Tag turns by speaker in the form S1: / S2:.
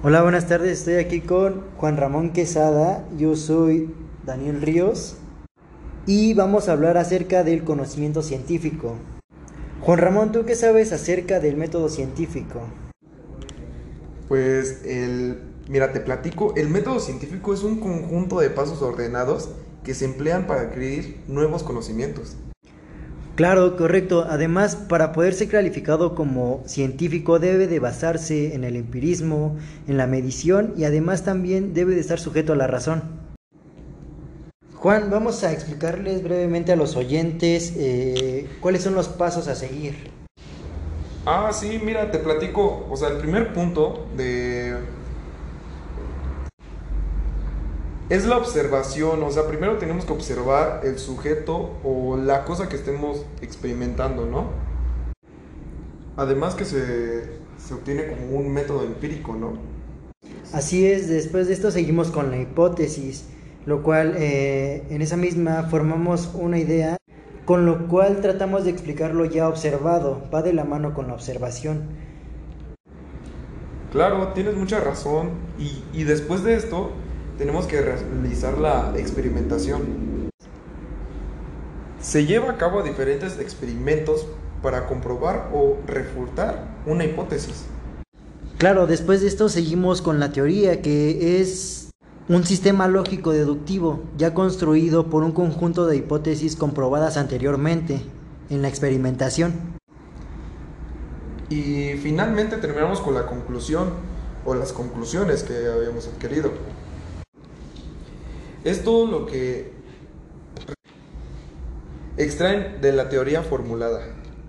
S1: Hola, buenas tardes. Estoy aquí con Juan Ramón Quesada. Yo soy Daniel Ríos y vamos a hablar acerca del conocimiento científico. Juan Ramón, ¿tú qué sabes acerca del método científico?
S2: Pues el, mira, te platico, el método científico es un conjunto de pasos ordenados que se emplean para adquirir nuevos conocimientos.
S1: Claro, correcto. Además, para poder ser calificado como científico debe de basarse en el empirismo, en la medición y además también debe de estar sujeto a la razón. Juan, vamos a explicarles brevemente a los oyentes eh, cuáles son los pasos a seguir.
S2: Ah, sí, mira, te platico, o sea, el primer punto de es la observación, o sea, primero tenemos que observar el sujeto o la cosa que estemos experimentando, ¿no? Además que se, se obtiene como un método empírico, ¿no?
S1: Así es, después de esto seguimos con la hipótesis, lo cual eh, en esa misma formamos una idea, con lo cual tratamos de explicar lo ya observado, va de la mano con la observación.
S2: Claro, tienes mucha razón. Y, y después de esto, tenemos que realizar la experimentación. Se lleva a cabo diferentes experimentos para comprobar o refutar una hipótesis.
S1: Claro, después de esto seguimos con la teoría, que es un sistema lógico deductivo ya construido por un conjunto de hipótesis comprobadas anteriormente en la experimentación.
S2: Y finalmente terminamos con la conclusión o las conclusiones que habíamos adquirido. Es todo lo que extraen de la teoría formulada.